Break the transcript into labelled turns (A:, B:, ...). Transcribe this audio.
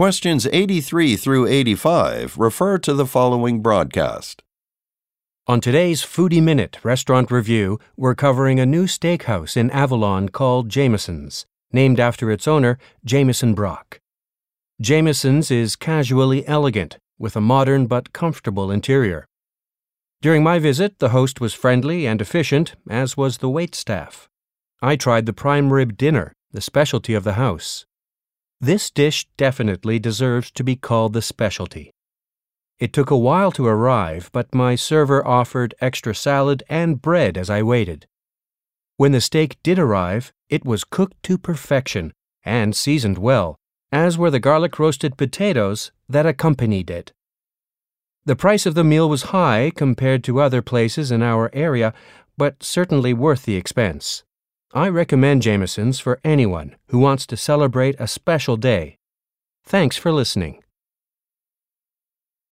A: Questions 83 through 85 refer to the following broadcast.
B: On today's Foodie Minute restaurant review, we're covering a new steakhouse in Avalon called Jameson's, named after its owner, Jameson Brock. Jameson's is casually elegant, with a modern but comfortable interior. During my visit, the host was friendly and efficient, as was the wait staff. I tried the prime rib dinner, the specialty of the house. This dish definitely deserves to be called the specialty. It took a while to arrive, but my server offered extra salad and bread as I waited. When the steak did arrive, it was cooked to perfection and seasoned well, as were the garlic roasted potatoes that accompanied it. The price of the meal was high compared to other places in our area, but certainly worth the expense. I recommend Jameson's for anyone who wants to celebrate a special day. Thanks for listening.